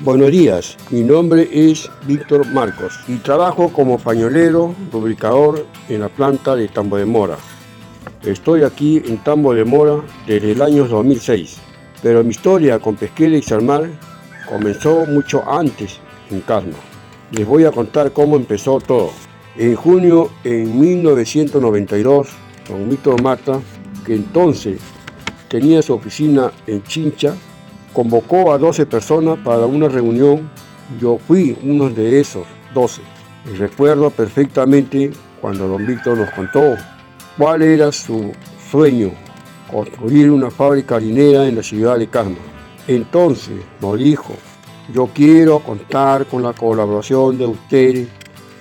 Buenos días, mi nombre es Víctor Marcos y trabajo como pañolero, lubricador en la planta de Tambo de Mora. Estoy aquí en Tambo de Mora desde el año 2006, pero mi historia con Pesquera y Salmar comenzó mucho antes en Casma. Les voy a contar cómo empezó todo. En junio en 1992, don Víctor Mata, que entonces tenía su oficina en Chincha, convocó a 12 personas para una reunión. Yo fui uno de esos 12. Y recuerdo perfectamente cuando don Víctor nos contó cuál era su sueño, construir una fábrica harinera en la ciudad de Casma. Entonces nos dijo, yo quiero contar con la colaboración de ustedes,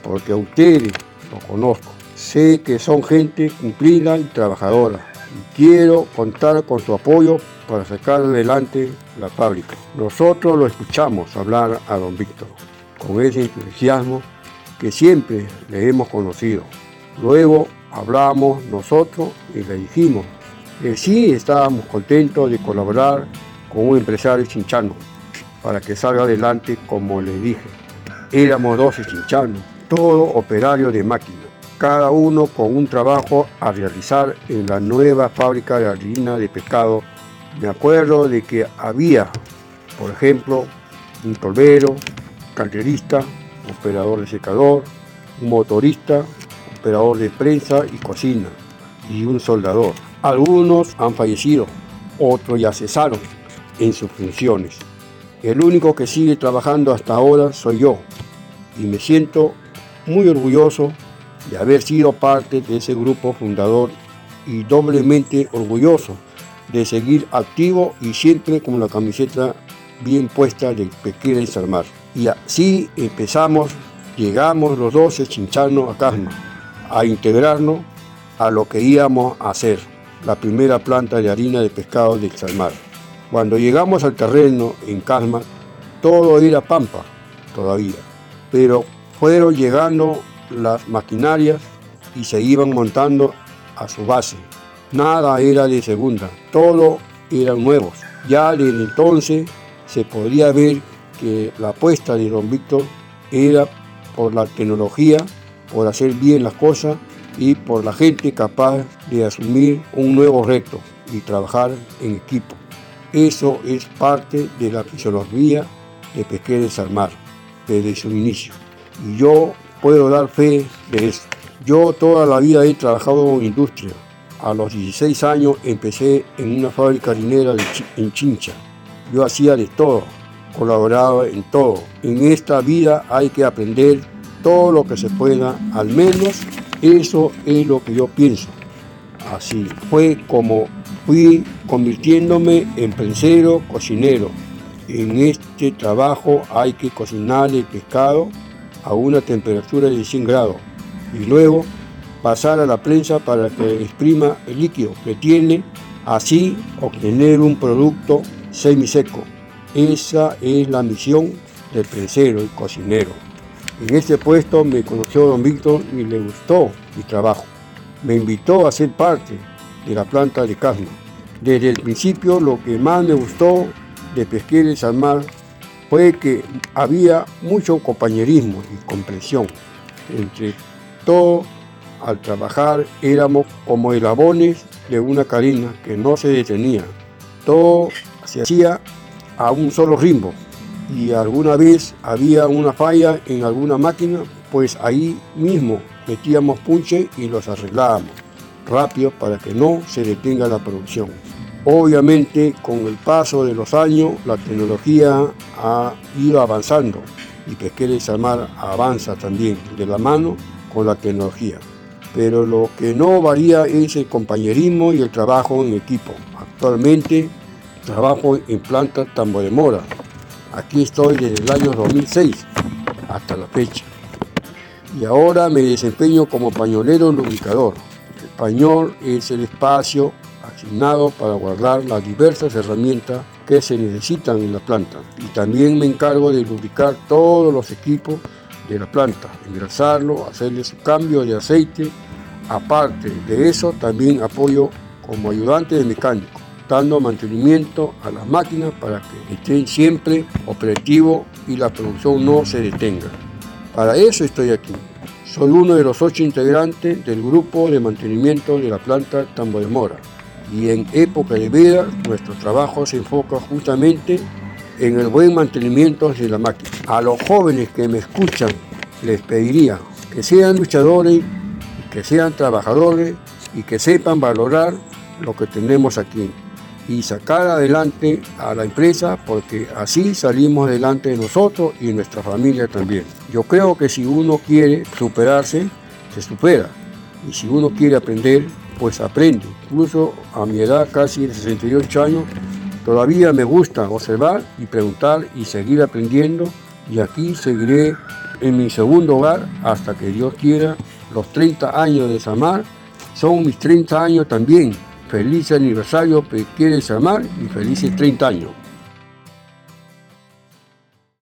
porque a ustedes los conozco. Sé que son gente cumplida y trabajadora. Y quiero contar con su apoyo para sacar adelante la fábrica. Nosotros lo escuchamos hablar a don Víctor con ese entusiasmo que siempre le hemos conocido. Luego hablamos nosotros y le dijimos que sí estábamos contentos de colaborar con un empresario chinchano para que salga adelante como les dije. Éramos 12 chinchanos, todos operarios de máquina, cada uno con un trabajo a realizar en la nueva fábrica de harina de pescado. Me acuerdo de que había, por ejemplo, un tolvero, carterista, operador de secador, un motorista, operador de prensa y cocina, y un soldador. Algunos han fallecido, otros ya cesaron en sus funciones. El único que sigue trabajando hasta ahora soy yo y me siento muy orgulloso de haber sido parte de ese grupo fundador y doblemente orgulloso de seguir activo y siempre con la camiseta bien puesta de Pesquera y Salmar. Y así empezamos, llegamos los 12 chinchanos a Casma a integrarnos a lo que íbamos a hacer, la primera planta de harina de pescado de Salmar. Cuando llegamos al terreno en Casma, todo era pampa todavía, pero fueron llegando las maquinarias y se iban montando a su base. Nada era de segunda, todo eran nuevos. Ya desde entonces se podía ver que la apuesta de don Víctor era por la tecnología, por hacer bien las cosas y por la gente capaz de asumir un nuevo reto y trabajar en equipo. Eso es parte de la fisiología de Pesquera de Salmar desde su inicio. Y yo puedo dar fe de eso. Yo toda la vida he trabajado en industria. A los 16 años empecé en una fábrica harinera en Chincha. Yo hacía de todo, colaboraba en todo. En esta vida hay que aprender todo lo que se pueda, al menos eso es lo que yo pienso. Así fue como fui convirtiéndome en prensero, cocinero. En este trabajo hay que cocinar el pescado a una temperatura de 100 grados y luego pasar a la prensa para que exprima el líquido que tiene, así obtener un producto semiseco. Esa es la misión del prensero y cocinero. En este puesto me conoció don Víctor y le gustó mi trabajo. Me invitó a ser parte de la planta de Casma. Desde el principio lo que más me gustó de Pesquera y Salmar fue que había mucho compañerismo y comprensión. Entre todos, al trabajar éramos como elabones de una carina que no se detenía. Todo se hacía a un solo ritmo y alguna vez había una falla en alguna máquina, pues ahí mismo metíamos punche y los arreglábamos rápido para que no se detenga la producción. Obviamente con el paso de los años la tecnología ha ido avanzando y Pesquera y Salmar avanza también de la mano con la tecnología. Pero lo que no varía es el compañerismo y el trabajo en equipo. Actualmente trabajo en planta Tambo de Mora. Aquí estoy desde el año 2006 hasta la fecha. Y ahora me desempeño como pañolero lubricador pañol es el espacio asignado para guardar las diversas herramientas que se necesitan en la planta. Y también me encargo de lubricar todos los equipos de la planta, engrasarlo, hacerle su cambio de aceite. Aparte de eso, también apoyo como ayudante de mecánico. dando mantenimiento a las máquinas para que estén siempre operativos y la producción no se detenga. Para eso estoy aquí. Soy uno de los ocho integrantes del grupo de mantenimiento de la planta Tambo de Mora. Y en época de veda, nuestro trabajo se enfoca justamente en el buen mantenimiento de la máquina. A los jóvenes que me escuchan, les pediría que sean luchadores, que sean trabajadores y que sepan valorar lo que tenemos aquí y sacar adelante a la empresa porque así salimos adelante nosotros y nuestra familia también. Yo creo que si uno quiere superarse, se supera. Y si uno quiere aprender, pues aprende. Incluso a mi edad, casi de 68 años, todavía me gusta observar y preguntar y seguir aprendiendo. Y aquí seguiré en mi segundo hogar hasta que Dios quiera. Los 30 años de Samar son mis 30 años también Feliz aniversario, quieres amar y felices 30 años.